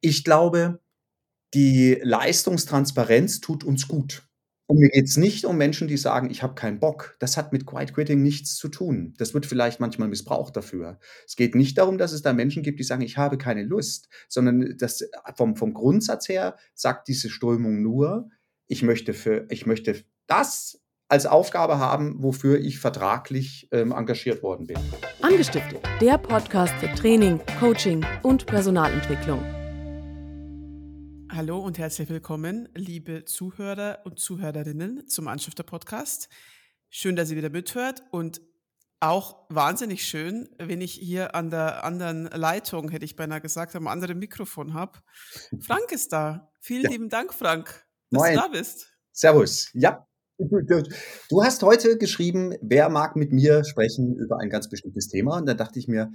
Ich glaube, die Leistungstransparenz tut uns gut. Und mir geht's nicht um Menschen, die sagen: „Ich habe keinen Bock.“ Das hat mit Quiet Quitting nichts zu tun. Das wird vielleicht manchmal missbraucht dafür. Es geht nicht darum, dass es da Menschen gibt, die sagen: „Ich habe keine Lust“, sondern das vom vom Grundsatz her sagt diese Strömung nur: „Ich möchte für ich möchte das als Aufgabe haben, wofür ich vertraglich, ähm, engagiert worden bin.“ Angestiftet, der Podcast für Training, Coaching und Personalentwicklung. Hallo und herzlich willkommen, liebe Zuhörer und Zuhörerinnen zum Anstifter Podcast. Schön, dass ihr wieder mithört und auch wahnsinnig schön, wenn ich hier an der anderen Leitung, hätte ich beinahe gesagt, am anderen Mikrofon habe. Frank ist da. Vielen ja. lieben Dank, Frank, dass Moin. du da bist. Servus. Ja. Du hast heute geschrieben, wer mag mit mir sprechen über ein ganz bestimmtes Thema? Und da dachte ich mir,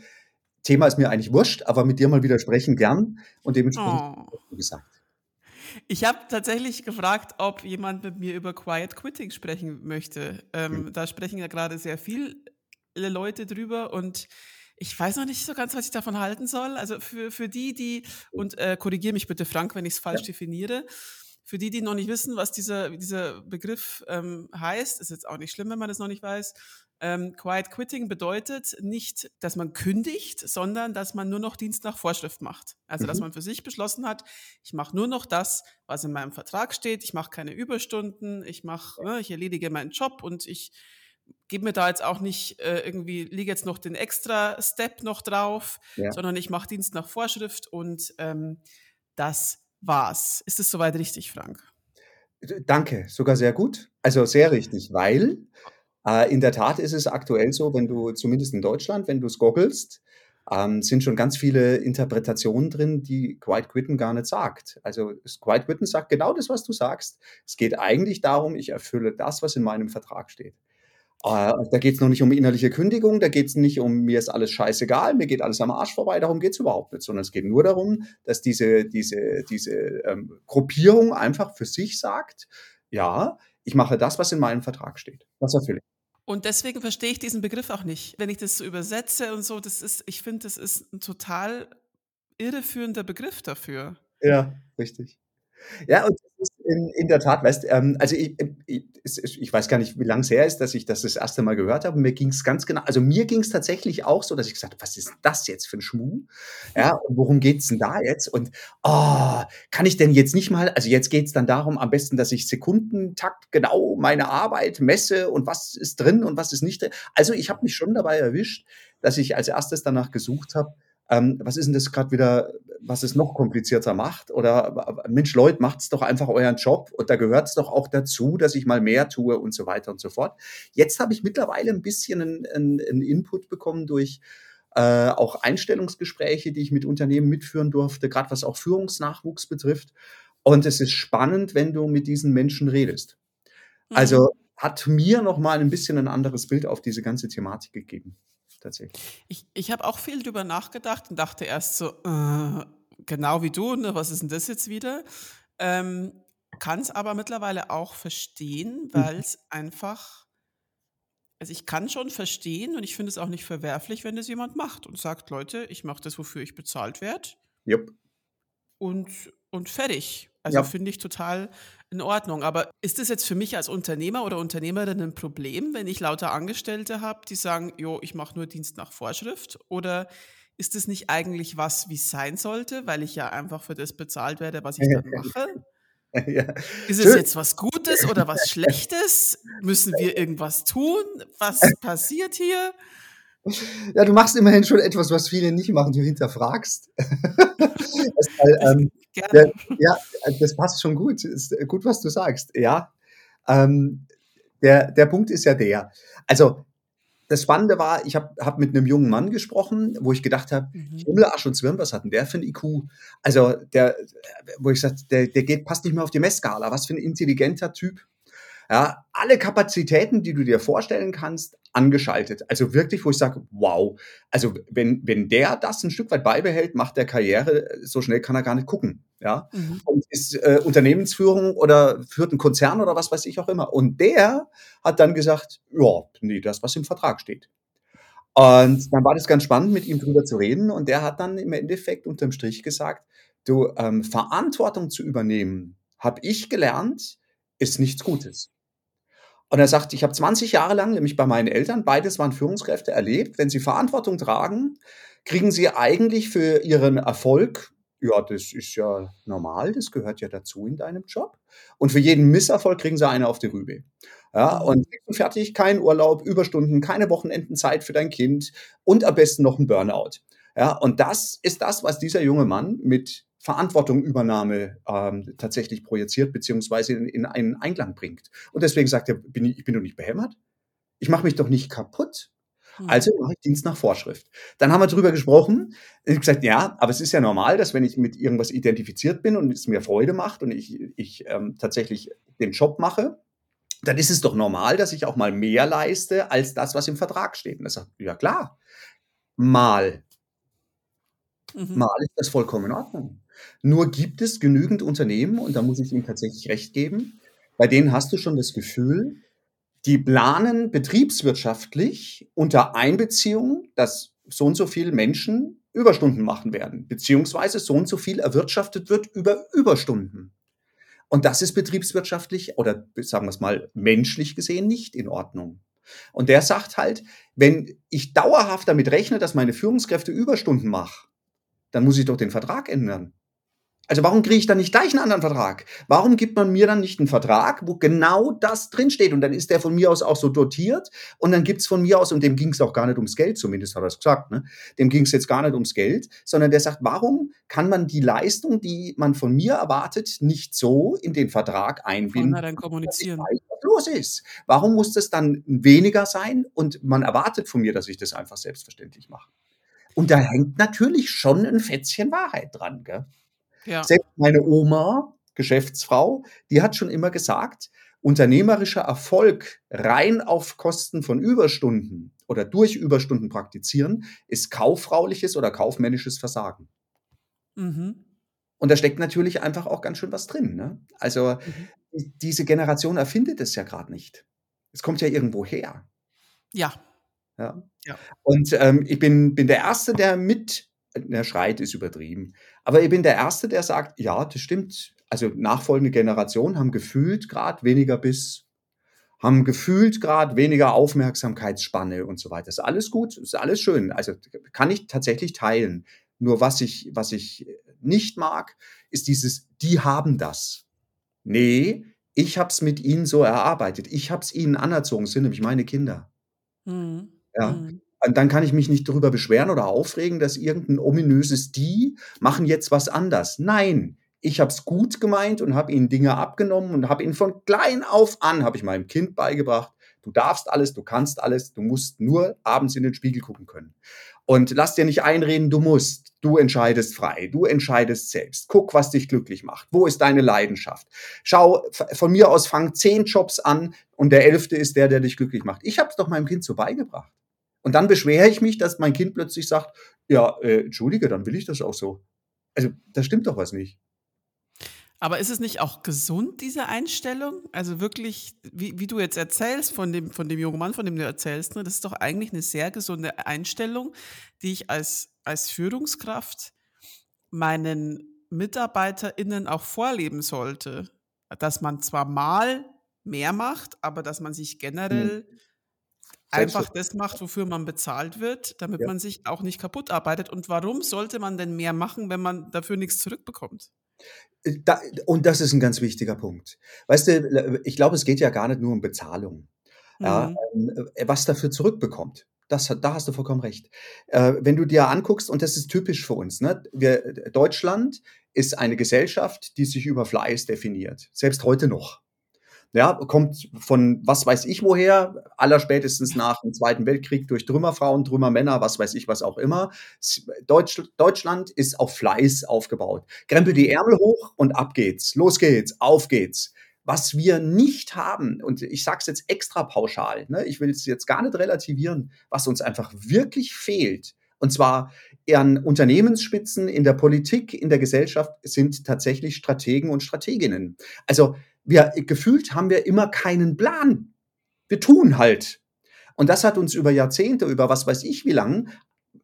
Thema ist mir eigentlich wurscht, aber mit dir mal wieder sprechen gern. Und dementsprechend oh. gesagt. Ich habe tatsächlich gefragt, ob jemand mit mir über Quiet Quitting sprechen möchte. Ähm, mhm. Da sprechen ja gerade sehr viele Leute drüber und ich weiß noch nicht so ganz, was ich davon halten soll. Also für, für die, die, und äh, korrigiere mich bitte, Frank, wenn ich es falsch ja. definiere, für die, die noch nicht wissen, was dieser, dieser Begriff ähm, heißt, ist jetzt auch nicht schlimm, wenn man das noch nicht weiß. Ähm, Quiet Quitting bedeutet nicht, dass man kündigt, sondern dass man nur noch Dienst nach Vorschrift macht. Also, mhm. dass man für sich beschlossen hat, ich mache nur noch das, was in meinem Vertrag steht. Ich mache keine Überstunden, ich mache, ne, ich erledige meinen Job und ich gebe mir da jetzt auch nicht äh, irgendwie, liege jetzt noch den extra Step noch drauf, ja. sondern ich mache Dienst nach Vorschrift und ähm, das war's. Ist es soweit richtig, Frank? Danke, sogar sehr gut. Also sehr richtig, weil äh, in der Tat ist es aktuell so, wenn du zumindest in Deutschland, wenn du es goggelst, ähm, sind schon ganz viele Interpretationen drin, die Quiet Quitten gar nicht sagt. Also Quiet Quitten sagt genau das, was du sagst. Es geht eigentlich darum, ich erfülle das, was in meinem Vertrag steht. Äh, da geht es noch nicht um innerliche Kündigung, da geht es nicht um, mir ist alles scheißegal, mir geht alles am Arsch vorbei, darum geht es überhaupt nicht, sondern es geht nur darum, dass diese, diese, diese ähm, Gruppierung einfach für sich sagt, ja, ich mache das, was in meinem Vertrag steht. Das erfülle ich. Und deswegen verstehe ich diesen Begriff auch nicht. Wenn ich das so übersetze und so, das ist, ich finde, das ist ein total irreführender Begriff dafür. Ja, richtig. Ja, und das ist in, in der Tat, weißt ähm, also ich, ich, ich weiß gar nicht, wie lange es her ist, dass ich das das erste Mal gehört habe. Mir ging es ganz genau, also mir ging es tatsächlich auch so, dass ich gesagt habe, was ist das jetzt für ein Schmuh? Ja, und worum geht es denn da jetzt? Und oh, kann ich denn jetzt nicht mal, also jetzt geht es dann darum, am besten, dass ich Sekundentakt genau meine Arbeit messe und was ist drin und was ist nicht drin. Also ich habe mich schon dabei erwischt, dass ich als erstes danach gesucht habe, ähm, was ist denn das gerade wieder, was es noch komplizierter macht? Oder Mensch, Leute, macht's doch einfach euren Job und da gehört es doch auch dazu, dass ich mal mehr tue und so weiter und so fort. Jetzt habe ich mittlerweile ein bisschen einen, einen Input bekommen durch äh, auch Einstellungsgespräche, die ich mit Unternehmen mitführen durfte, gerade was auch Führungsnachwuchs betrifft. Und es ist spannend, wenn du mit diesen Menschen redest. Also mhm. hat mir noch mal ein bisschen ein anderes Bild auf diese ganze Thematik gegeben tatsächlich. Ich, ich habe auch viel drüber nachgedacht und dachte erst so, äh, genau wie du, ne, was ist denn das jetzt wieder? Ähm, kann es aber mittlerweile auch verstehen, weil es mhm. einfach, also ich kann schon verstehen und ich finde es auch nicht verwerflich, wenn das jemand macht und sagt, Leute, ich mache das, wofür ich bezahlt werde. Yep. Und, und fertig. Also ja. finde ich total in Ordnung. Aber ist das jetzt für mich als Unternehmer oder Unternehmerin ein Problem, wenn ich lauter Angestellte habe, die sagen, jo, ich mache nur Dienst nach Vorschrift? Oder ist das nicht eigentlich was, wie es sein sollte, weil ich ja einfach für das bezahlt werde, was ich dann mache? Ja. Ist es jetzt was Gutes oder was Schlechtes? Müssen wir irgendwas tun? Was passiert hier? Ja, du machst immerhin schon etwas, was viele nicht machen. Du hinterfragst. das, weil, ähm, der, ja, das passt schon gut. Ist gut, was du sagst. Ja. Ähm, der, der Punkt ist ja der. Also, das Spannende war, ich habe hab mit einem jungen Mann gesprochen, wo ich gedacht habe, mhm. Himmel, Arsch und Zwirn, was hat denn der für ein IQ? Also, der, wo ich sagte, der, der geht, passt nicht mehr auf die Messskala. Was für ein intelligenter Typ. Ja, alle Kapazitäten, die du dir vorstellen kannst, angeschaltet. Also wirklich, wo ich sage, wow. Also wenn, wenn der das ein Stück weit beibehält, macht der Karriere, so schnell kann er gar nicht gucken. Ja, mhm. und ist äh, Unternehmensführung oder führt einen Konzern oder was weiß ich auch immer. Und der hat dann gesagt, ja, nee, das, was im Vertrag steht. Und dann war das ganz spannend, mit ihm drüber zu reden. Und der hat dann im Endeffekt unterm Strich gesagt, Du, ähm, Verantwortung zu übernehmen, habe ich gelernt, ist nichts Gutes. Und er sagt, ich habe 20 Jahre lang, nämlich bei meinen Eltern, beides waren Führungskräfte, erlebt, wenn sie Verantwortung tragen, kriegen sie eigentlich für ihren Erfolg, ja, das ist ja normal, das gehört ja dazu in deinem Job. Und für jeden Misserfolg kriegen sie eine auf die Rübe. Ja, Mhm. und fertig, kein Urlaub, Überstunden, keine Wochenendenzeit für dein Kind und am besten noch ein Burnout. Ja, und das ist das, was dieser junge Mann mit Verantwortungübernahme ähm, tatsächlich projiziert beziehungsweise in, in einen Einklang bringt. Und deswegen sagt er, bin ich, ich bin doch nicht behämmert. Ich mache mich doch nicht kaputt. Also Mhm. mache ich Dienst nach Vorschrift. Dann haben wir drüber gesprochen. Ich habe gesagt, ja, aber es ist ja normal, dass wenn ich mit irgendwas identifiziert bin und es mir Freude macht und ich, ich ähm, tatsächlich den Job mache, dann ist es doch normal, dass ich auch mal mehr leiste als das, was im Vertrag steht. Und er sagt, ja klar, mal, Mhm. mal ist das vollkommen in Ordnung. Nur gibt es genügend Unternehmen, und da muss ich ihm tatsächlich recht geben, bei denen hast du schon das Gefühl, die planen betriebswirtschaftlich unter Einbeziehung, dass so und so viele Menschen Überstunden machen werden, beziehungsweise so und so viel erwirtschaftet wird über Überstunden. Und das ist betriebswirtschaftlich oder sagen wir es mal menschlich gesehen nicht in Ordnung. Und der sagt halt, wenn ich dauerhaft damit rechne, dass meine Führungskräfte Überstunden machen, dann muss ich doch den Vertrag ändern. Also warum kriege ich dann nicht gleich einen anderen Vertrag? Warum gibt man mir dann nicht einen Vertrag, wo genau das drinsteht? Und dann ist der von mir aus auch so dotiert. Und dann gibt's von mir aus, und dem ging es auch gar nicht ums Geld, zumindest hat er es gesagt, ne? dem ging es jetzt gar nicht ums Geld, sondern der sagt, warum kann man die Leistung, die man von mir erwartet, nicht so in den Vertrag einbinden, dass ich kommunizieren. weiß, was los ist? Warum muss das dann weniger sein und man erwartet von mir, dass ich das einfach selbstverständlich mache? Und da hängt natürlich schon ein Fetzchen Wahrheit dran, gell? Ja. Selbst meine Oma, Geschäftsfrau, die hat schon immer gesagt, unternehmerischer Erfolg rein auf Kosten von Überstunden oder durch Überstunden praktizieren, ist kauffrauliches oder kaufmännisches Versagen. Mhm. Und da steckt natürlich einfach auch ganz schön was drin. Ne? Also Mhm. die- diese Generation erfindet es ja gerade nicht. Es kommt ja irgendwo her. Ja. Ja. Ja. Und ähm, ich bin, bin der Erste, der mit, der schreit, ist übertrieben, aber ich bin der Erste, der sagt, ja, das stimmt. Also nachfolgende Generationen haben gefühlt gerade weniger Biss, haben gefühlt gerade weniger Aufmerksamkeitsspanne und so weiter. Ist alles gut, ist alles schön. Also kann ich tatsächlich teilen. Nur was ich, was ich nicht mag, ist dieses, die haben das. Nee, ich habe es mit ihnen so erarbeitet. Ich habe es ihnen anerzogen, sind nämlich meine Kinder. Mhm. Ja. Mhm. Und dann kann ich mich nicht darüber beschweren oder aufregen, dass irgendein ominöses Die machen jetzt was anders. Nein, ich habe es gut gemeint und habe ihnen Dinge abgenommen und habe ihnen von klein auf an, habe ich meinem Kind beigebracht, du darfst alles, du kannst alles, du musst nur abends in den Spiegel gucken können. Und lass dir nicht einreden, du musst. Du entscheidest frei, du entscheidest selbst. Guck, was dich glücklich macht. Wo ist deine Leidenschaft? Schau, von mir aus fang zehn Jobs an und der elfte ist der, der dich glücklich macht. Ich habe es doch meinem Kind so beigebracht. Und dann beschwere ich mich, dass mein Kind plötzlich sagt, ja, äh, entschuldige, dann will ich das auch so. Also, da stimmt doch was nicht. Aber ist es nicht auch gesund, diese Einstellung? Also wirklich, wie, wie du jetzt erzählst von dem, von dem jungen Mann, von dem du erzählst, ne, das ist doch eigentlich eine sehr gesunde Einstellung, die ich als, als Führungskraft meinen MitarbeiterInnen auch vorleben sollte. Dass man zwar mal mehr macht, aber dass man sich generell einfach das macht, wofür man bezahlt wird, damit Ja. man sich auch nicht kaputt arbeitet. Und warum sollte man denn mehr machen, wenn man dafür nichts zurückbekommt? Äh, Da, und das ist ein ganz wichtiger Punkt. Weißt du, ich glaube, es geht ja gar nicht nur um Bezahlung. Ja, Mhm. ähm, äh, was dafür zurückbekommt. Das, da hast du vollkommen recht. Äh, wenn du dir anguckst, und das ist typisch für uns, ne? Wir, Deutschland ist eine Gesellschaft, die sich über Fleiß definiert. Selbst heute noch. Ja, kommt von was weiß ich woher, allerspätestens nach dem Zweiten Weltkrieg durch Trümmerfrauen, Trümmermänner, was weiß ich, was auch immer. Deutsch, Deutschland ist auf Fleiß aufgebaut. Krempel die Ärmel hoch und ab geht's. Los geht's, auf geht's. Was wir nicht haben, und ich sage es jetzt extra pauschal, ne, ich will es jetzt gar nicht relativieren, was uns einfach wirklich fehlt, und zwar an Unternehmensspitzen, in der Politik, in der Gesellschaft, sind tatsächlich Strategen und Strateginnen. Also wir gefühlt haben wir immer keinen Plan. Wir tun halt. Und das hat uns über Jahrzehnte, über was weiß ich wie lang,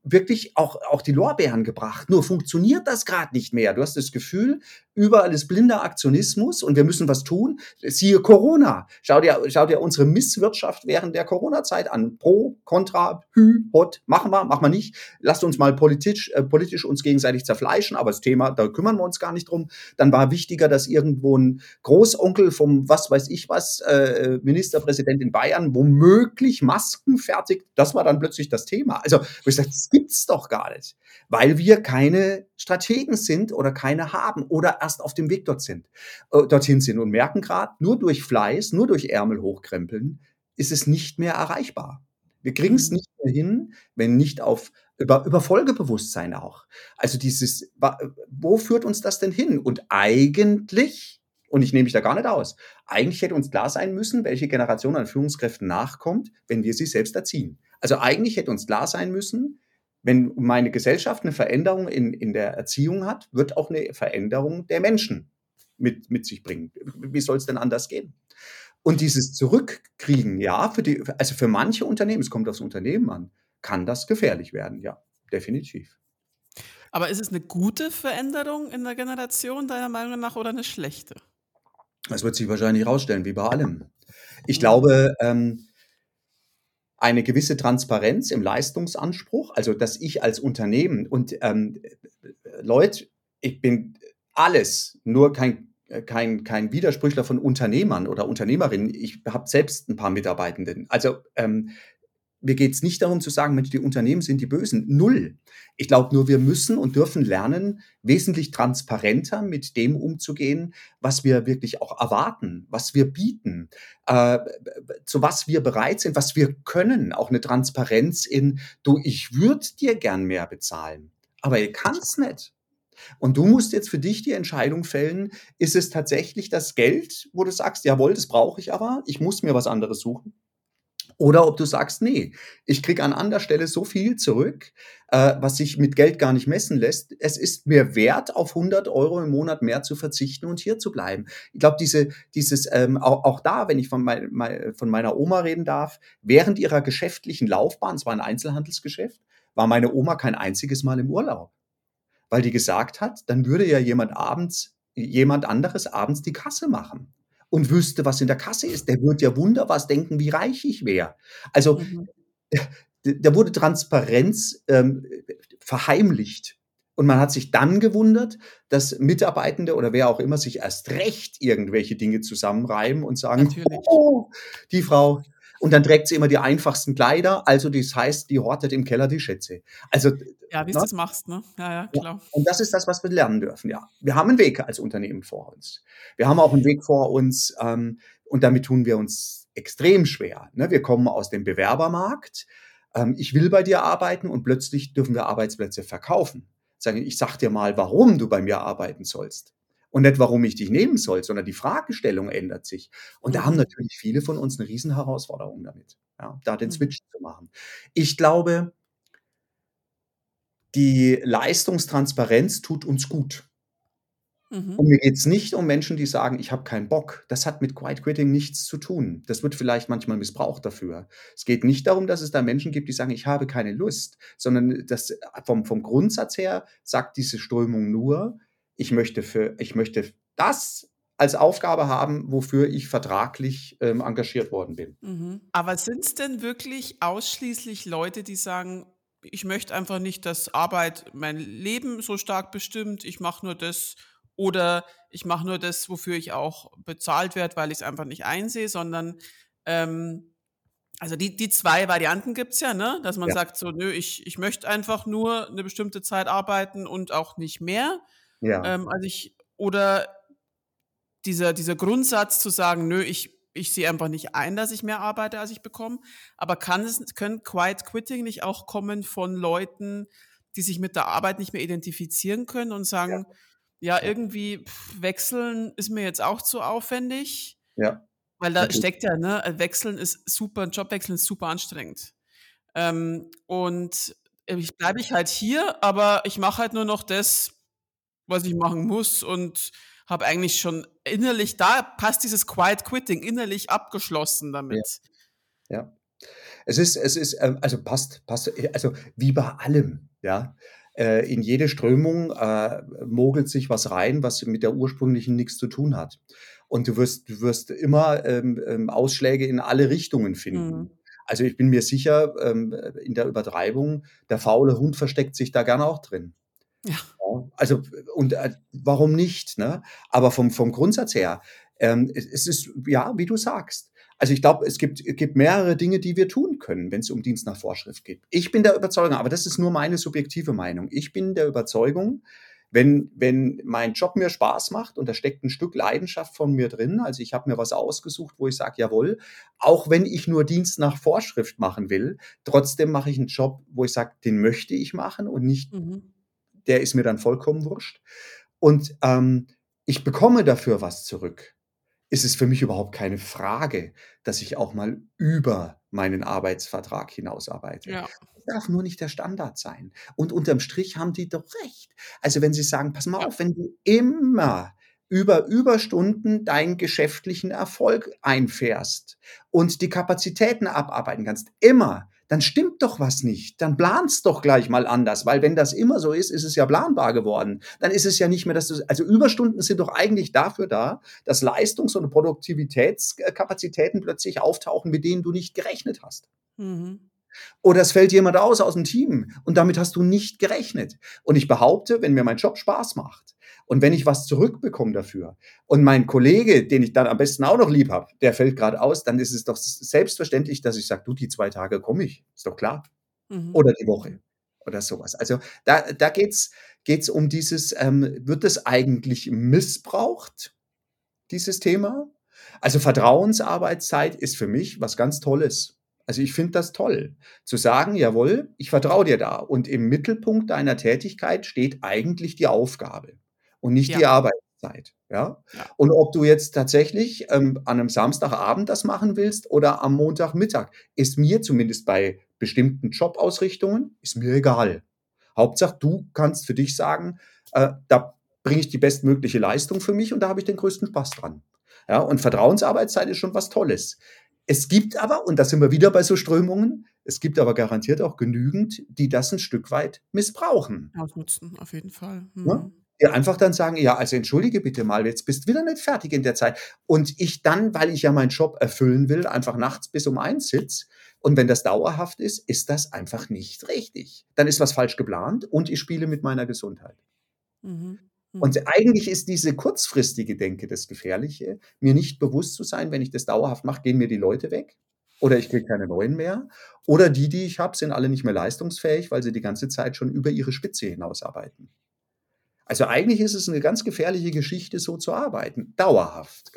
wirklich auch, auch die Lorbeeren gebracht. Nur funktioniert das gerade nicht mehr. Du hast das Gefühl, überall ist blinder Aktionismus und wir müssen was tun. Siehe Corona. Schau dir, schau dir unsere Misswirtschaft während der Corona-Zeit an. Pro, Contra, Hü, Hot, machen wir, machen wir nicht. Lasst uns mal politisch, äh, politisch uns gegenseitig zerfleischen, aber das Thema, da kümmern wir uns gar nicht drum. Dann war wichtiger, dass irgendwo ein Großonkel vom was weiß ich was, äh, Ministerpräsident in Bayern womöglich Masken fertigt. Das war dann plötzlich das Thema. Also, ich sage, das gibt's doch gar nicht, weil wir keine Strategen sind oder keine haben oder erst auf dem Weg dort sind, äh, dorthin sind und merken gerade, nur durch Fleiß, nur durch Ärmel hochkrempeln, ist es nicht mehr erreichbar. Wir kriegen es mhm. nicht mehr hin, wenn nicht auf über, über Folgebewusstsein auch. Also dieses, wo führt uns das denn hin? Und eigentlich, und ich nehme mich da gar nicht aus, eigentlich hätte uns klar sein müssen, welche Generation an Führungskräften nachkommt, wenn wir sie selbst erziehen. Also eigentlich hätte uns klar sein müssen, wenn meine Gesellschaft eine Veränderung in, in der Erziehung hat, wird auch eine Veränderung der Menschen mit, mit sich bringen. Wie soll es denn anders gehen? Und dieses Zurückkriegen, ja, für die, also für manche Unternehmen, es kommt aufs Unternehmen an, kann das gefährlich werden, ja, definitiv. Aber ist es eine gute Veränderung in der Generation deiner Meinung nach oder eine schlechte? Das wird sich wahrscheinlich herausstellen, wie bei allem. Ich glaube, ähm, eine gewisse Transparenz im Leistungsanspruch, also dass ich als Unternehmen und ähm, Leute, ich bin alles, nur kein, kein, kein Widersprüchler von Unternehmern oder Unternehmerinnen. Ich habe selbst ein paar Mitarbeitenden. Also ähm, mir geht es nicht darum zu sagen, Mensch, die Unternehmen sind die Bösen. Null. Ich glaube nur, wir müssen und dürfen lernen, wesentlich transparenter mit dem umzugehen, was wir wirklich auch erwarten, was wir bieten, äh, zu was wir bereit sind, was wir können. Auch eine Transparenz in, du, ich würde dir gern mehr bezahlen, aber ihr kannst nicht. Und du musst jetzt für dich die Entscheidung fällen, ist es tatsächlich das Geld, wo du sagst, jawohl, das brauche ich aber, ich muss mir was anderes suchen? Oder ob du sagst, nee, ich kriege an anderer Stelle so viel zurück, äh, was sich mit Geld gar nicht messen lässt. Es ist mir wert, auf 100 Euro im Monat mehr zu verzichten und hier zu bleiben. Ich glaube, diese, dieses, ähm, auch, auch da, wenn ich von, mein, mein, von meiner Oma reden darf, während ihrer geschäftlichen Laufbahn, es war ein Einzelhandelsgeschäft, war meine Oma kein einziges Mal im Urlaub. Weil die gesagt hat, dann würde ja jemand abends, jemand anderes abends die Kasse machen und wüsste, was in der Kasse ist. Der würde ja wunder was denken, wie reich ich wäre. Also mhm. da wurde Transparenz ähm, verheimlicht. Und man hat sich dann gewundert, dass Mitarbeitende oder wer auch immer sich erst recht irgendwelche Dinge zusammenreiben und sagen, oh, die Frau, und dann trägt sie immer die einfachsten Kleider. Also das heißt, die hortet im Keller die Schätze. Also ja, wie du das machst, ne? Ja, ja, klar. Ja. Und das ist das, was wir lernen dürfen. Ja, wir haben einen Weg als Unternehmen vor uns. Wir haben auch einen Weg vor uns ähm, und damit tun wir uns extrem schwer. Ne? Wir kommen aus dem Bewerbermarkt. Ähm, ich will bei dir arbeiten und plötzlich dürfen wir Arbeitsplätze verkaufen. Sagen, ich sag dir mal, warum du bei mir arbeiten sollst und nicht, warum ich dich nehmen soll, sondern die Fragestellung ändert sich. Und da haben mhm. natürlich viele von uns eine Riesenherausforderung damit, ja, da den mhm. Switch zu machen. Ich glaube, die Leistungstransparenz tut uns gut. Mhm. Und mir geht es nicht um Menschen, die sagen, ich habe keinen Bock. Das hat mit Quiet Quitting nichts zu tun. Das wird vielleicht manchmal missbraucht dafür. Es geht nicht darum, dass es da Menschen gibt, die sagen, ich habe keine Lust, sondern das, vom, vom Grundsatz her sagt diese Strömung nur, ich möchte für, ich möchte das als Aufgabe haben, wofür ich vertraglich ähm, engagiert worden bin. Mhm. Aber sind es denn wirklich ausschließlich Leute, die sagen, ich möchte einfach nicht, dass Arbeit mein Leben so stark bestimmt, ich mache nur das oder ich mache nur das, wofür ich auch bezahlt werde, weil ich es einfach nicht einsehe, sondern ähm, also die, die zwei Varianten gibt es ja, ne? Dass man ja. sagt, so, nö, ich, ich möchte einfach nur eine bestimmte Zeit arbeiten und auch nicht mehr. Ja. Ähm, also ich, oder dieser, dieser Grundsatz zu sagen, nö, ich, ich sehe einfach nicht ein, dass ich mehr arbeite, als ich bekomme. Aber kann es, können Quiet Quitting nicht auch kommen von Leuten, die sich mit der Arbeit nicht mehr identifizieren können und sagen, ja, ja irgendwie pff, wechseln ist mir jetzt auch zu aufwendig. Ja. Weil da okay. steckt ja, ne, wechseln ist super, ein Jobwechseln ist super anstrengend. Ähm, und ich bleibe ich halt hier, aber ich mache halt nur noch das, was ich machen muss und habe eigentlich schon innerlich, da passt dieses Quiet Quitting, innerlich abgeschlossen damit. Ja. ja. Es ist es ist, ähm also passt passt äh, also wie bei allem, ja? Äh, in jede Strömung, äh, mogelt sich was rein, was mit der ursprünglichen nix zu tun hat. Und du wirst du wirst immer, ähm, ähm, Ausschläge in alle Richtungen finden. Mhm. Also, ich bin mir sicher, ähm, äh, in der Übertreibung, der faule Hund versteckt sich da gern auch drin. Ja. Ja, also und, äh, warum nicht, ne? Aber vom vom Grundsatz her, ähm, es es ist ja, wie du sagst. Also, ich glaube, es gibt gibt mehrere Dinge, die wir tun können, wenn's um Dienst nach Vorschrift geht. Ich bin der Überzeugung aber das ist nur meine subjektive Meinung. Ich bin der Überzeugung, wenn wenn mein Job mir Spaß macht und da steckt 'n Stück Leidenschaft von mir drin, also, ich habe mir was ausgesucht, wo ich sage: „Jawohl, auch wenn ich nur Dienst nach Vorschrift machen will, trotzdem mache ich 'n Job, wo ich sage, den möchte ich machen und nicht Mhm. Der ist mir dann vollkommen wurscht.“ Und, ähm, ich bekomme dafür was zurück. Ist es für mich überhaupt keine Frage, dass ich auch mal über meinen Arbeitsvertrag hinaus arbeite. Ja. Es darf nur nicht der Standard sein. Und unterm Strich haben die doch recht. Also, wenn sie sagen: „Pass mal Ja. auf, wenn du immer über Überstunden deinen geschäftlichen Erfolg einfährst und die Kapazitäten abarbeiten kannst, immer, dann stimmt doch was nicht. Dann plan's doch gleich mal anders, weil wenn das immer so ist, ist es ja planbar geworden. Dann ist es ja nicht mehr, dass du also, Überstunden sind doch eigentlich dafür da, dass Leistungs und Produktivitäts äh, plötzlich auftauchen, mit denen du nicht gerechnet hast. Mhm. Oder es fällt jemand aus aus'm Team und damit hast du nicht gerechnet. Und ich behaupte, wenn mir mein Job Spaß macht und wenn ich was zurückbekomme dafür und mein Kollege, den ich dann am besten auch noch lieb habe, der fällt grad aus, dann ist es doch selbstverständlich, dass ich sage: „Du, die 2 Tage komme ich.“ Ist doch klar. Mhm. Oder die Woche oder so was. Also, da da geht's geht's um dieses, ähm wird das eigentlich missbraucht, dieses Thema? Also, Vertrauensarbeitszeit ist für mich was ganz Tolles. Also, ich finde das toll, zu sagen: „Jawohl, ich vertraue dir da und im Mittelpunkt deiner Tätigkeit steht eigentlich die Aufgabe und nicht Ja. die Arbeitszeit“, ja? Ja. Und ob du jetzt tatsächlich, ähm, an 'nem Samstagabend das machen willst oder am Montagmittag, ist mir zumindest bei bestimmten Jobausrichtungen ist mir egal. Hauptsache, du kannst für dich sagen: „Äh, da bringe ich die bestmögliche Leistung für mich und da habe ich den größten Spaß dran.“ Ja, und Vertrauensarbeitszeit ist schon was Tolles. Es gibt aber, und da sind wir wieder bei so Strömungen, es gibt aber garantiert auch genügend, die das 'n Stück weit missbrauchen. Ausnutzen, auf jeden Fall. Mhm. Die einfach dann sagen: „Ja, also, entschuldige bitte mal, jetzt bist wieder nicht fertig in der Zeit.“ Und ich dann, weil ich ja meinen Job erfüllen will, einfach nachts bis um 1 sitze. Und wenn das dauerhaft ist, ist das einfach nicht richtig. Dann ist was falsch geplant und ich spiele mit meiner Gesundheit. Mhm. Und Mhm. eigentlich ist diese kurzfristige Denke das Gefährliche, mir nicht bewusst zu sein, wenn ich das dauerhaft mache, gehen mir die Leute weg oder ich kriege keine neuen mehr oder die, die ich habe, sind alle nicht mehr leistungsfähig, weil sie die ganze Zeit schon über ihre Spitze hinaus arbeiten. Also, eigentlich ist es 'ne ganz gefährliche Geschichte, so zu arbeiten, dauerhaft?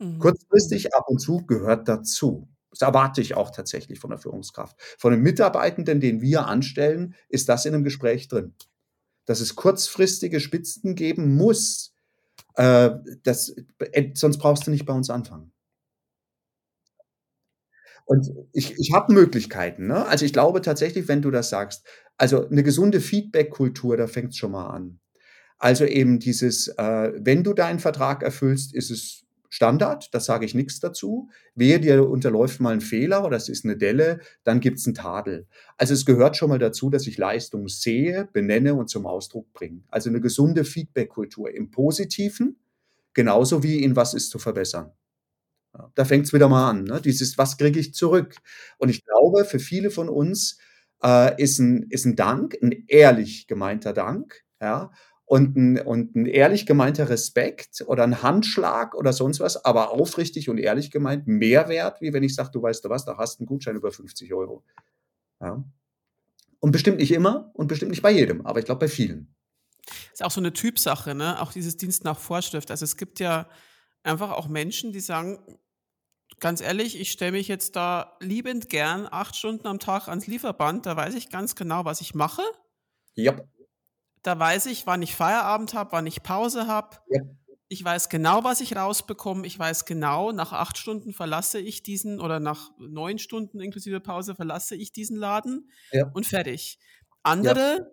Mhm. Kurzfristig ab und zu gehört dazu. Das erwarte ich auch tatsächlich von der Führungskraft. Von 'nem Mitarbeitenden, den wir anstellen, ist das in 'nem Gespräch drin. Dass es kurzfristige Spitzen geben muss, äh, das äh, sonst brauchst du nicht bei uns anfangen. Und ich ich habe Möglichkeiten, ne? Also, ich glaube tatsächlich, wenn du das sagst also, 'ne gesunde Feedbackkultur, da fängt's schon mal an. Also, eben dieses, äh, wenn du deinen Vertrag erfüllst, ist es Standard, da sage ich nix dazu. Wehe, dir unterläuft mal 'n Fehler oder es ist 'ne Delle, dann gibt's 'n Tadel. Also, es gehört schon mal dazu, dass ich Leistung sehe, benenne und zum Ausdruck bringe. Also, 'ne gesunde Feedbackkultur im Positiven, genauso wie in was ist zu verbessern. Da fängt's wieder mal an, ne? Dieses: „Was kriege ich zurück?“ Und ich glaube, für viele von uns, äh, ist 'n ist 'n Dank 'n ehrlich gemeinter Dank, ja, und 'n und 'n ehrlich gemeinter Respekt oder 'n Handschlag oder sonst was, aber aufrichtig und ehrlich gemeint, mehr wert, wie wenn ich sage: „Du, weißt du was, da hast 'n Gutschein über 50 €.“ Ja? Und bestimmt nicht immer und bestimmt nicht bei jedem, aber ich glaube bei vielen. Ist auch so 'ne Typsache, ne? Auch dieses Dienst nach Vorschrift. Also, es gibt ja einfach auch Menschen, die sagen: „Ganz ehrlich, ich stelle mich jetzt da liebend gern 8 Stunden am Tag ans Lieferband, da weiß ich ganz genau, was ich mache.“ Jap. „Da weiß ich, wann ich Feierabend habe, wann ich Pause habe. Ja. Ich weiß genau, was ich rausbekomme. Ich weiß genau, nach 8 Stunden verlasse ich diesen oder nach 9 Stunden inklusive Pause verlasse ich diesen Laden Ja. und fertig.“ Ja. Andere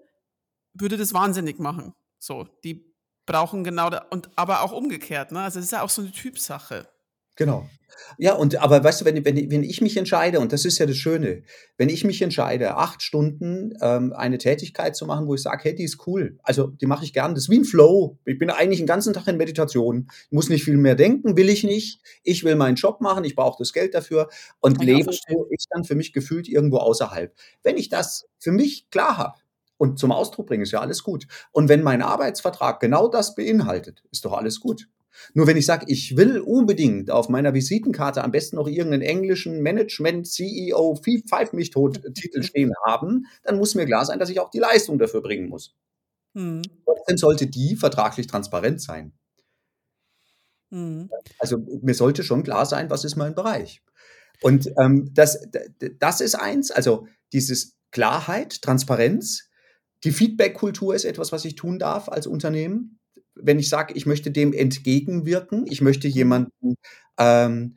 würde das wahnsinnig machen. So, die brauchen genau da und aber auch umgekehrt, ne? Also, das ist ja auch so 'ne Typsache. Genau. Ja, und aber weißt du, wenn wenn wenn ich mich entscheide und das ist ja das Schöne, wenn ich mich entscheide, 8 Stunden, ähm, eine Tätigkeit zu machen, wo ich sage: „Hey, die ist cool.“ Also, die mache ich gern. Das ist wie 'n Flow. Ich bin eigentlich 'n ganzen Tag in Meditation, muss nicht viel mehr denken, will ich nicht. Ich will meinen Job machen, ich brauche das Geld dafür und ich lebe ist dann für mich gefühlt irgendwo außerhalb. Wenn ich das für mich klar habe und zum Ausdruck bringe, ist ja alles gut. Und wenn mein Arbeitsvertrag genau das beinhaltet, ist doch alles gut. Nur wenn ich sage, ich will unbedingt auf meiner Visitenkarte am besten noch irgendeinen englischen Management, CEO, pfeif mich tot Titel stehen haben, dann muss mir klar sein, dass ich auch die Leistung dafür bringen muss. Mhm. Trotzdem sollte die vertraglich transparent sein. Mhm. Also, mir sollte schon klar sein, was ist mein Bereich. Und, ähm, das das ist eins, also dieses Klarheit, Transparenz. Die Feedback-Kultur ist etwas, was ich tun darf als Unternehmen. Wenn ich sage, ich möchte dem entgegenwirken, ich möchte Mhm. jemanden, ähm,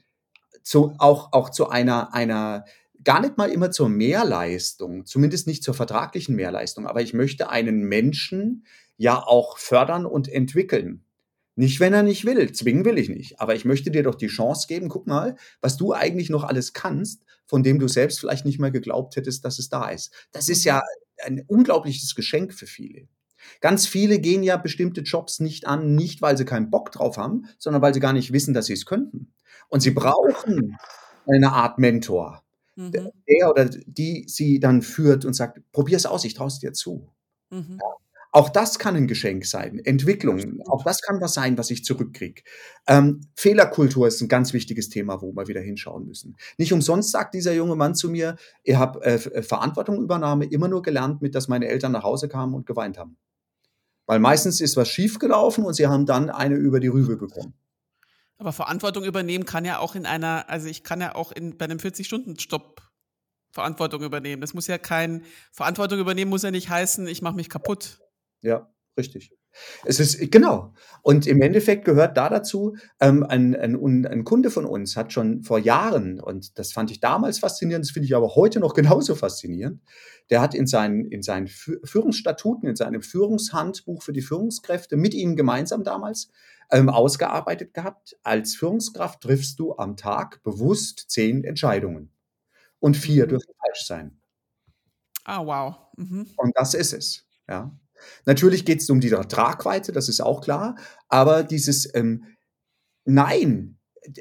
zu auch auch zu einer einer gar nicht mal immer zur Mehrleistung, zumindest nicht zur vertraglichen Mehrleistung, aber ich möchte einen Menschen ja auch fördern und entwickeln. Nicht, wenn er nicht will, zwingen will ich nicht, aber ich möchte dir doch die Chance geben: „Guck mal, was du eigentlich noch alles kannst, von dem du selbst vielleicht nicht mal geglaubt hättest, dass es da ist.“ Das ist Mhm. ja ein unglaubliches Geschenk für viele. Ganz viele gehen ja bestimmte Jobs nicht an, nicht weil sie keinen Bock drauf haben, sondern weil sie gar nicht wissen, dass sie's könnten. Und sie brauchen eine Art Mentor, Mhm. der oder die sie dann führt und sagt: „Probier's aus, ich traue es dir zu.“ Mhm. Ja. Auch das kann 'n Geschenk sein. Entwicklung, auch das kann was sein, was ich zurückkriege. Ähm, Fehlerkultur ist 'n ganz wichtiges Thema, wo wir wieder hinschauen müssen. Nicht umsonst sagt dieser junge Mann zu mir: „Ich habe, äh, F Verantwortung Übernahme immer nur gelernt mit, dass meine Eltern nach Hause kamen und geweint haben.“ Weil meistens ist was schiefgelaufen und sie haben dann eine über die Rübe bekommen. Aber Verantwortung übernehmen kann ja auch in einer also, ich kann ja auch in bei 'nem 40-Stunden-Job Verantwortung übernehmen. Das muss ja kein Verantwortung übernehmen muss ja nicht heißen, ich mache mich kaputt. Ja, richtig. Es ist genau. Und im Endeffekt gehört da dazu, ähm, ein ein ein Kunde von uns hat schon vor Jahren und das fand ich damals faszinierend, das finde ich aber heute noch genauso faszinierend. Der hat in seinen in seinen Führ Führungsstatuten, in seinem Führungshandbuch für die Führungskräfte mit ihnen gemeinsam damals, ähm, ausgearbeitet gehabt: „Als Führungskraft triffst du am Tag bewusst 10 Entscheidungen und 4 Mhm. dürfen falsch sein.“ Ah, wow. Mhm. Und das ist es, ja. Natürlich geht's um die Tra Tragweite, das ist auch klar, aber dieses, ähm nein,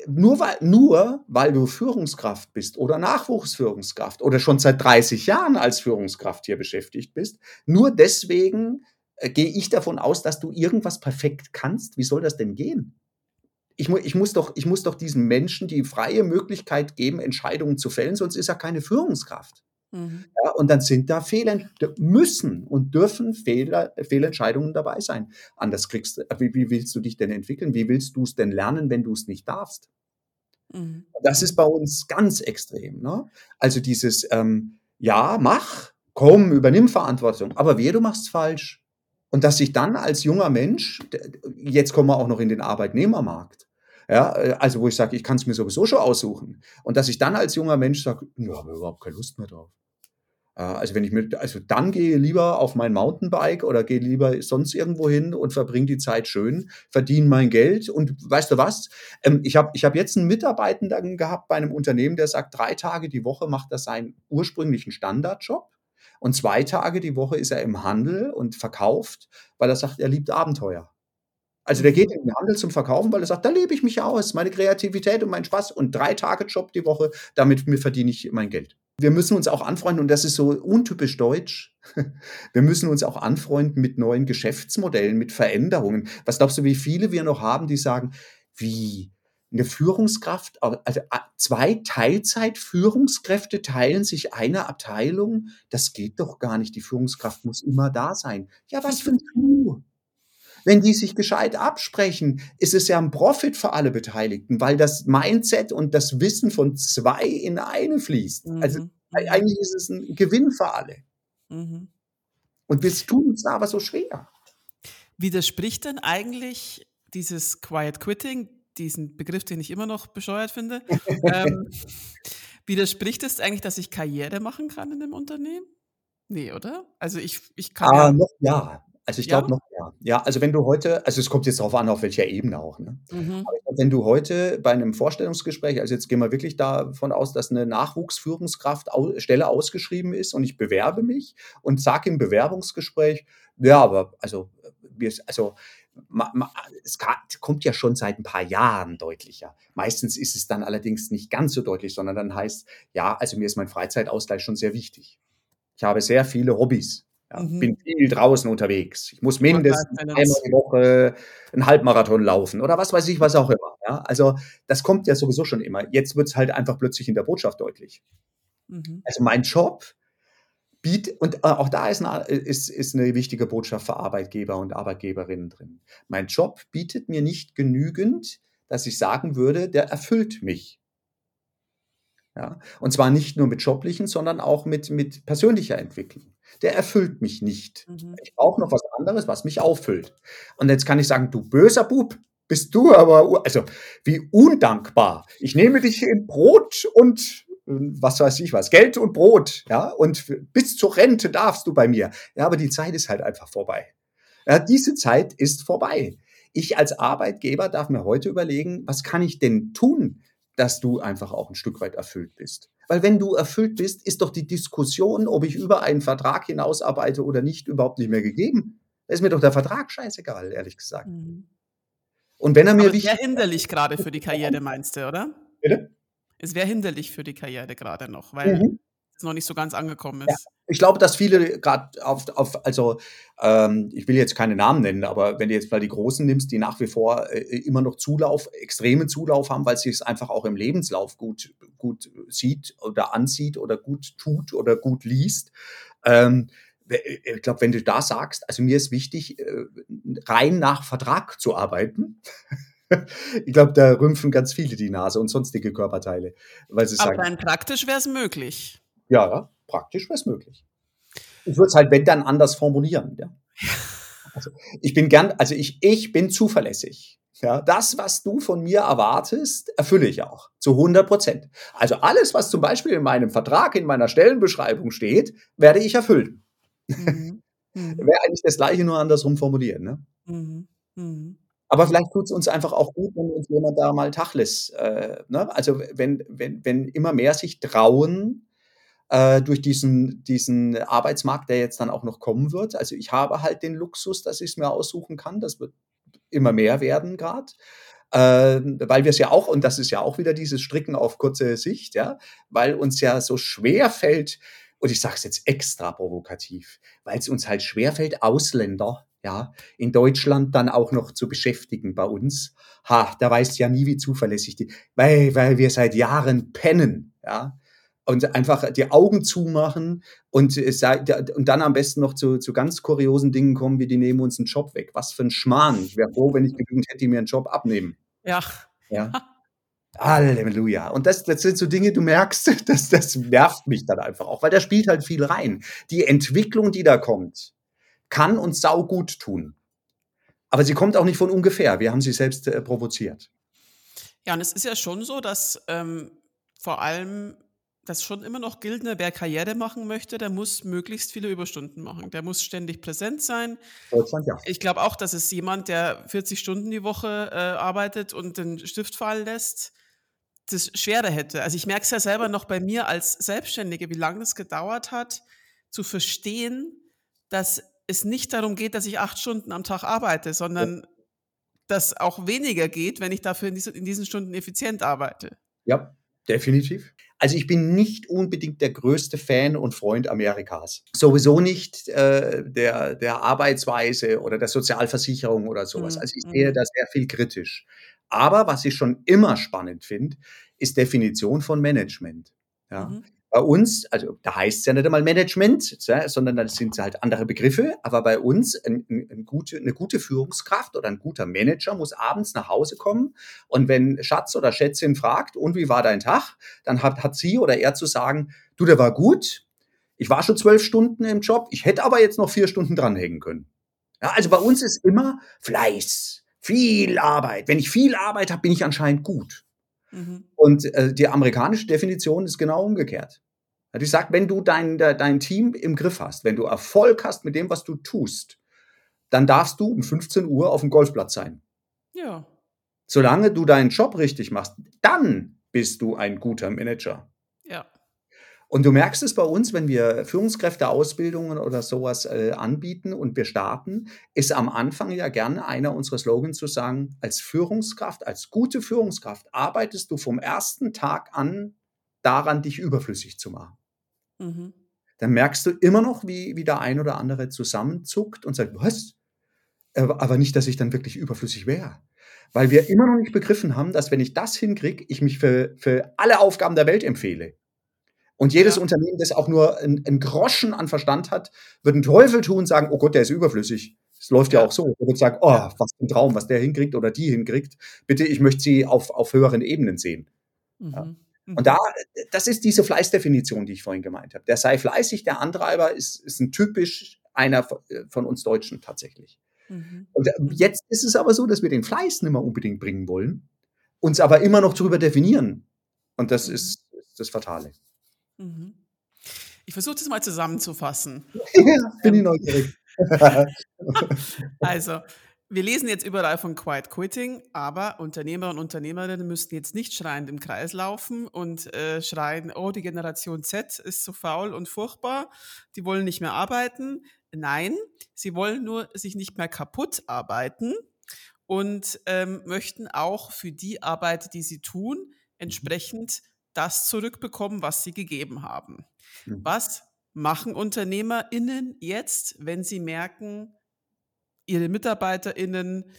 nur weil nur weil du Führungskraft bist oder Nachwuchsführungskraft oder schon seit 30 Jahren als Führungskraft hier beschäftigt bist, nur deswegen, äh, gehe ich davon aus, dass du irgendwas perfekt kannst. Wie soll das denn gehen? Ich mu ich muss doch ich muss doch diesen Menschen die freie Möglichkeit geben, Entscheidungen zu fällen, sonst ist er keine Führungskraft. Mhm. Ja, und dann sind da Fehlent d müssen und dürfen Fehler Fehlentscheidungen dabei sein. Anders kriegst du wie wie willst du dich denn entwickeln? Wie willst du's denn lernen, wenn du's nicht darfst? Mhm. Das ist bei uns ganz extrem, ne? Also, dieses, ähm: „Ja, mach, komm, übernimm Verantwortung, aber wehe, du machst's falsch.“ Und dass ich dann als junger Mensch jetzt kommen wir auch noch in den Arbeitnehmermarkt, ja, äh, also, wo ich sage, ich kann's mir sowieso schon aussuchen. Und dass ich dann als junger Mensch sage: „Ne, habe ich überhaupt keine Lust mehr drauf.“ Äh, also, wenn ich mit also, dann gehe ich lieber auf mein Mountainbike oder gehe lieber sonst irgendwo hin und verbringe die Zeit schön, verdiene mein Geld und weißt du was? Ähm, ich habe ich habe jetzt 'n Mitarbeitenden gehabt bei 'nem Unternehmen, der sagt, 3 Tage die Woche macht er seinen ursprünglichen Standardjob und 2 Tage die Woche ist er im Handel und verkauft, weil er sagt, er liebt Abenteuer. Also, der geht in den Handel zum Verkaufen, weil er sagt: „Da lebe ich mich aus, meine Kreativität und mein Spaß und 3 Tage Job die Woche, damit mi verdiene ich mein Geld.“ Wir müssen uns auch anfreunden und das ist so untypisch deutsch. Wir müssen uns auch anfreunden mit neuen Geschäftsmodellen, mit Veränderungen. Was glaubst du, wie viele wir noch haben, die sagen: „Wie? 'Ne Führungskraft, also, 2 Teilzeit-Führungskräfte teilen sich eine Abteilung? Das geht doch gar nicht. Die Führungskraft muss immer da sein.“ Ja, was für 'n Clou. Wenn die sich gescheit absprechen, ist es ja 'n Profit für alle Beteiligten, weil das Mindset und das Wissen von 2 in eine fließt. Also, Mhm. Mhm. eigentlich ist es 'n Gewinn für alle. Mhm. Und wir tun uns da aber so schwer. Widerspricht denn eigentlich dieses Quiet Quitting, diesen Begriff, den ich immer noch bescheuert finde, ähm, widerspricht es eigentlich, dass ich Karriere machen kann in 'nem Unternehmen? Ne, oder? Also, ich ich kann Ah, ja noch ja. Also, ich Ja? glaube noch ja. Ja, also, wenn du heute also, es kommt jetzt drauf an, auf welcher Ebene auch, ne? Mhm. Aber ich wenn du heute bei 'nem Vorstellungsgespräch also, jetzt gehen wir wirklich davon aus, dass 'ne Nachwuchsführungskraft au Stelle ausgeschrieben ist und ich bewerbe mich und sage im Bewerbungsgespräch: „Ja, aber also, ist also, ma ma es ka kommt ja schon seit 'n paar Jahren deutlicher. Meistens ist es dann allerdings nicht ganz so deutlich, sondern dann heißt: „Ja, also, mir ist mein Freizeitausgleich schon sehr wichtig. Ich habe sehr viele Hobbys, ja, bin Mhm. viel draußen unterwegs. Ich muss mindestens einmal die Woche 'n Halbmarathon laufen“ oder was weiß ich, was auch immer, ja? Also, das kommt ja sowieso schon immer. Jetzt wird's halt einfach plötzlich in der Botschaft deutlich. Mhm. Also, mein Job biet und, äh, auch da ist 'ne ist ist 'ne wichtige Botschaft für Arbeitgeber und Arbeitgeberinnen drin. Mein Job bietet mir nicht genügend, dass ich sagen würde, der erfüllt mich. Ja, und zwar nicht nur mit joblichen, sondern auch mit mit persönlicher Entwicklung. Der erfüllt mich nicht. Mhm. Ich brauche noch was anderes, was mich auffüllt. Und jetzt kann ich sagen: „Du böser Bub, bist du aber also, wie undankbar. Ich nehme dich in Brot und, hm, was weiß ich was, Geld und Brot, ja, und bis zur Rente darfst du bei mir.“ Ja, aber die Zeit ist halt einfach vorbei. Ja, diese Zeit ist vorbei. Ich als Arbeitgeber darf mir heute überlegen: „Was kann ich denn tun, dass du einfach auch 'n Stück weit erfüllt bist?“ Weil wenn du erfüllt bist, ist doch die Diskussion, ob ich über einen Vertrag hinaus arbeite oder nicht, überhaupt nicht mehr gegeben. Da ist mir doch der Vertrag scheißegal, ehrlich gesagt. Mhm. Und wenn er mir Aber es wichtig wäre hinderlich grade für die Karriere, meinst du, oder? Bitte? Es wäre hinderlich für die Karriere grade noch, weil Mhm. es noch nicht so ganz angekommen Ja, ist. Ich glaube, dass viele grad auf auf also, ähm, ich will jetzt keine Namen nennen, aber wenn du jetzt mal die Großen nimmst, die nach wie vor, äh, immer noch Zulauf extremen Zulauf haben, weil sich's einfach auch im Lebenslauf gut gut sieht oder ansieht oder gut tut oder gut liest. Ähm, äh, ich glaube, wenn du da sagst: „Also, mir ist wichtig, äh, rein nach Vertrag zu arbeiten“, ich glaube, da rümpfen ganz viele die Nase und sonstige Körperteile, weil sie Aber sagen rein praktisch wäre es möglich. Ja, praktisch wäre es möglich. Ich würde es halt, wenn dann, anders formulieren, ja. Also, ich bin gern also, ich ich bin zuverlässig, ja? Das, was du von mir erwartest, erfülle ich auch zu 100 %. Also, alles, was zum Beispiel in meinem Vertrag, in meiner Stellenbeschreibung steht, werde ich erfüllen. Mhm. Mhm. Wäre eigentlich das Gleiche, nur andersrum formulieren, ne? Mhm. Mhm. Aber vielleicht tut's uns einfach auch gut, wenn uns jemand da mal Tacheles äh, ne? Also, wenn wenn wenn immer mehr sich trauen, äh, durch diesen diesen Arbeitsmarkt, der jetzt dann auch noch kommen wird. Also, ich habe halt den Luxus, dass ich's mir aussuchen kann. Das wird immer mehr werden grad, ähm, weil wir's ja auch und das ist ja auch wieder dieses Stricken auf kurze Sicht, ja, weil uns ja so schwerfällt und ich sage es jetzt extra provokativ, weil's uns halt schwerfällt, Ausländer, ja, in Deutschland dann auch noch zu beschäftigen bei uns. Ha, da weißt ja nie, wie zuverlässig die weil weil wir seit Jahren pennen, ja, und einfach die Augen zumachen und da und dann am besten noch zu zu ganz kuriosen Dingen kommen, wie die nehmen uns 'n Job weg. Was für 'n Schmarrn. Ich wäre froh, wenn ich genügend hätte, die mir 'n Job abnehmen. Ja. Ja. Halleluja. Und das das sind so Dinge, du merkst, das das nervt mich dann einfach auch, weil da spielt halt viel rein. Die Entwicklung, die da kommt, kann uns saugut tun. Aber sie kommt auch nicht von ungefähr. Wir haben sie selbst, äh, provoziert. Ja, und es ist ja schon so, dass, ähm, vor allem das schon immer noch gilt, ne, wer Karriere machen möchte, der muss möglichst viele Überstunden machen. Der muss ständig präsent sein. Deutschland, ja. Ich glaube auch, dass es jemand, der 40 Stunden die Woche, äh, arbeitet und den Stift fallen lässt, das schwerer hätte. Also, ich merke es ja selber noch bei mir als Selbstständige, wie lang das gedauert hat, zu verstehen, dass es nicht darum geht, dass ich 8 Stunden am Tag arbeite, Ja. sondern dass auch weniger geht, wenn ich dafür in diese in diesen Stunden effizient arbeite. Ja, definitiv. Also, ich bin nicht unbedingt der größte Fan und Freund Amerikas. Sowieso nicht, äh, der der Arbeitsweise oder der Sozialversicherung oder so was. Mhm. Also, ich sehe Mhm. da sehr viel kritisch. Aber was ich schon immer spannend finde, ist Definition von Management, ja? Mhm. Bei uns also, da heißt's ja nicht einmal Management, sondern da sind's halt andere Begriffe, aber bei uns 'n 'n 'n gute 'ne gute Führungskraft oder 'n guter Manager muss abends nach Hause kommen und wenn Schatz oder Schätzin fragt: „Und wie war dein Tag?“, dann hat hat sie oder er zu sagen: „Du, der war gut. Ich war schon 12 Stunden im Job. Ich hätte aber jetzt noch 4 Stunden dranhängen können.“ Ja, also, bei uns ist immer Fleiß, viel Arbeit. Wenn ich viel Arbeit habe, bin ich anscheinend gut. Mhm. Und, äh, die amerikanische Definition ist genau umgekehrt. Die sagt, wenn du dein de dein Team im Griff hast, wenn du Erfolg hast mit dem, was du tust, dann darfst du um 15 Uhr auf dem Golfplatz sein. Ja. Solange du deinen Job richtig machst, dann bist du ein guter Manager. Ja. Und du merkst es bei uns, wenn wir Führungskräfteausbildungen oder sowas äh, anbieten und wir starten, ist am Anfang ja gerne einer unserer Slogans zu sagen, als Führungskraft, als gute Führungskraft arbeitest du vom ersten Tag an daran, dich überflüssig zu machen. Mhm. Dann merkst du immer noch, wie, wie der ein oder andere zusammenzuckt und sagt, was? Aber nicht, dass ich dann wirklich überflüssig wäre. Weil wir immer noch nicht begriffen haben, dass wenn ich das hinkriege, ich mich für, für alle Aufgaben der Welt empfehle. Und jedes Ja. Unternehmen, das auch nur ein Groschen an Verstand hat, wird einen Teufel tun und sagen, oh Gott, der ist überflüssig. Es läuft ja. Ja. auch so. Der wird sagen, oh, Ja. was für ein Traum, was der hinkriegt oder die hinkriegt. Bitte, ich möchte sie auf, auf höheren Ebenen sehen. Ja. Mhm. Und da, das ist diese Fleißdefinition, die ich vorhin gemeint habe. Der sei fleißig, der Antreiber ist, ist ein typisch einer von- äh, von uns Deutschen tatsächlich. Mhm. Und äh, jetzt ist es aber so, dass wir den Fleiß nicht mehr unbedingt bringen wollen, uns aber immer noch darüber definieren. Und das Mhm. ist das Fatale. Mhm. Ich versuche das mal zusammenzufassen. bin ich neugierig. Also, wir lesen jetzt überall von Quiet Quitting, aber Unternehmer und Unternehmerinnen müssten jetzt nicht schreiend im Kreis laufen und äh, schreien, oh, die Generation Z ist so faul und furchtbar, die wollen nicht mehr arbeiten. Nein, sie wollen nur sich nicht mehr kaputt arbeiten und ähm, möchten auch für die Arbeit, die sie tun, entsprechend das zurückbekommen, was sie gegeben haben. Mhm. Was machen UnternehmerInnen jetzt, wenn sie merken, ihre MitarbeiterInnen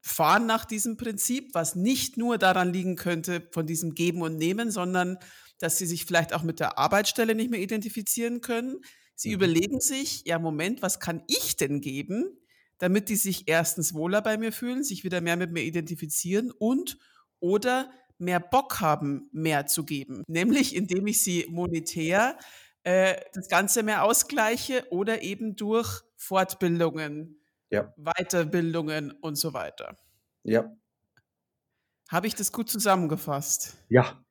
fahren nach diesem Prinzip, was nicht nur daran liegen könnte, von diesem Geben und Nehmen, sondern dass sie sich vielleicht auch mit der Arbeitsstelle nicht mehr identifizieren können. Sie Mhm. überlegen sich, ja, Moment, was kann ich denn geben, damit die sich erstens wohler bei mir fühlen, sich wieder mehr mit mir identifizieren und oder mehr Bock haben, mehr zu geben. Nämlich indem ich sie monetär äh, das Ganze mehr ausgleiche oder eben durch Fortbildungen, Ja, Weiterbildungen und so weiter. ja, Habe ich das gut zusammengefasst? ja.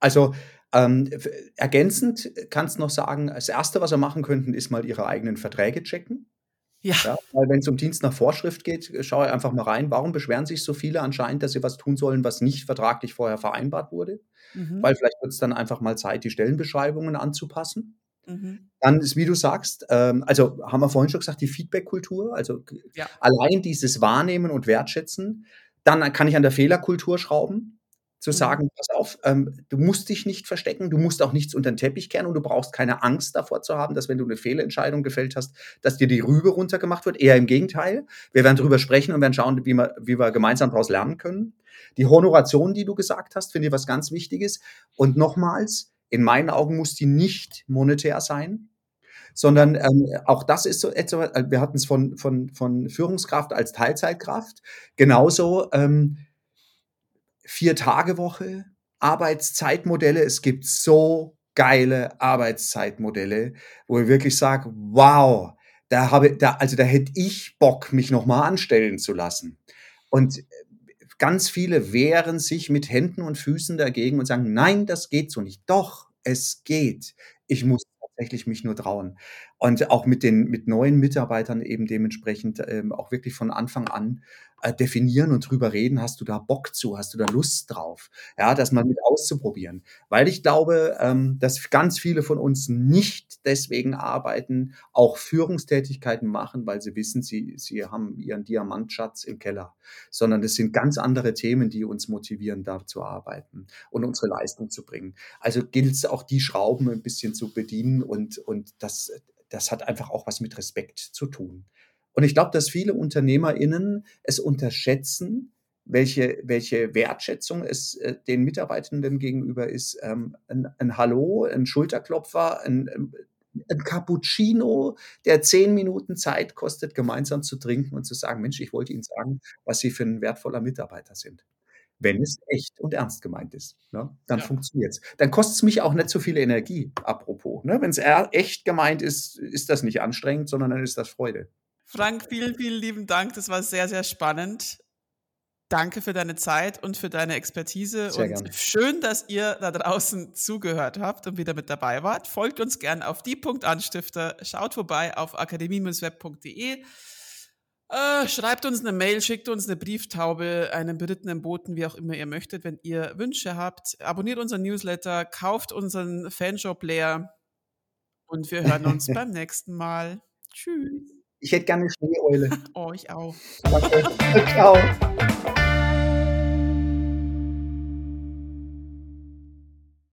Also ähm, ergänzend kannst du noch sagen, das Erste, was wir machen könnten, ist mal ihre eigenen Verträge checken. Ja. Ja, weil wenn es um Dienst nach Vorschrift geht, schau einfach mal rein, warum beschweren sich so viele anscheinend, dass sie was tun sollen, was nicht vertraglich vorher vereinbart wurde? Mhm. Weil vielleicht wird es dann einfach mal Zeit, die Stellenbeschreibungen anzupassen. Mhm. Dann ist, wie du sagst, ähm, also haben wir vorhin schon gesagt, die Feedback-Kultur, also Ja. allein dieses Wahrnehmen und Wertschätzen. Dann kann ich an der Fehlerkultur schrauben, zu Mhm. sagen, pass auf, ähm, du musst dich nicht verstecken, du musst auch nichts unter den Teppich kehren und du brauchst keine Angst davor zu haben, dass wenn du eine Fehlentscheidung gefällt hast, dass dir die Rübe runtergemacht wird. Eher im Gegenteil. Wir werden darüber sprechen und werden schauen, wie wir, wie wir gemeinsam daraus lernen können. Die Honoration, die du gesagt hast, finde ich was ganz Wichtiges. Und nochmals, in meinen Augen muss die nicht monetär sein, sondern ähm, auch das ist so etwas, äh, wir hatten es von, von, von Führungskraft als Teilzeitkraft, genauso ähm, Vier-Tage-Woche, Arbeitszeitmodelle. Es gibt so geile Arbeitszeitmodelle, wo ich wirklich sage, wow, da habe, da, also da hätte ich Bock, mich nochmal anstellen zu lassen. Und ganz viele wehren sich mit Händen und Füßen dagegen und sagen, nein, das geht so nicht. Doch, es geht. Ich muss tatsächlich mich nur trauen. Und auch mit den mit neuen Mitarbeitern eben dementsprechend ähm, auch wirklich von Anfang an äh, definieren und drüber reden, hast du da Bock zu, hast du da Lust drauf, ja, das mal mit auszuprobieren. Weil ich glaube, ähm, dass ganz viele von uns nicht deswegen arbeiten, auch Führungstätigkeiten machen, weil sie wissen, sie, sie haben ihren Diamantschatz im Keller, sondern das sind ganz andere Themen, die uns motivieren, da zu arbeiten und unsere Leistung zu bringen. Also gilt es auch, die Schrauben ein bisschen zu bedienen und, und das, das hat einfach auch was mit Respekt zu tun. Und ich glaube, dass viele UnternehmerInnen es unterschätzen, welche, welche Wertschätzung es äh, den Mitarbeitenden gegenüber ist. Ähm, ein, ein Hallo, ein Schulterklopfer, ein, ein Cappuccino, der zehn Minuten Zeit kostet, gemeinsam zu trinken und zu sagen, Mensch, ich wollte Ihnen sagen, was Sie für ein wertvoller Mitarbeiter sind. Wenn es echt und ernst gemeint ist, ne? dann Ja. funktioniert es. Dann kostet es mich auch nicht so viel Energie, apropos. Ne? Wenn es echt gemeint ist, ist das nicht anstrengend, sondern dann ist das Freude. Frank, vielen, vielen lieben Dank. Das war sehr, sehr spannend. Danke für deine Zeit und für deine Expertise. Sehr und gern. schön, dass ihr da draußen zugehört habt und wieder mit dabei wart. Folgt uns gern auf die.anstifter. Schaut vorbei auf akademie-web.de. Äh, schreibt uns eine Mail, schickt uns eine Brieftaube, einen berittenen Boten, wie auch immer ihr möchtet, wenn ihr Wünsche habt. Abonniert unseren Newsletter, kauft unseren Fanshop leer und wir hören uns beim nächsten Mal. Tschüss. Ich hätte gerne eine Schneeeule. Oh, ich auch. Danke. Ciao.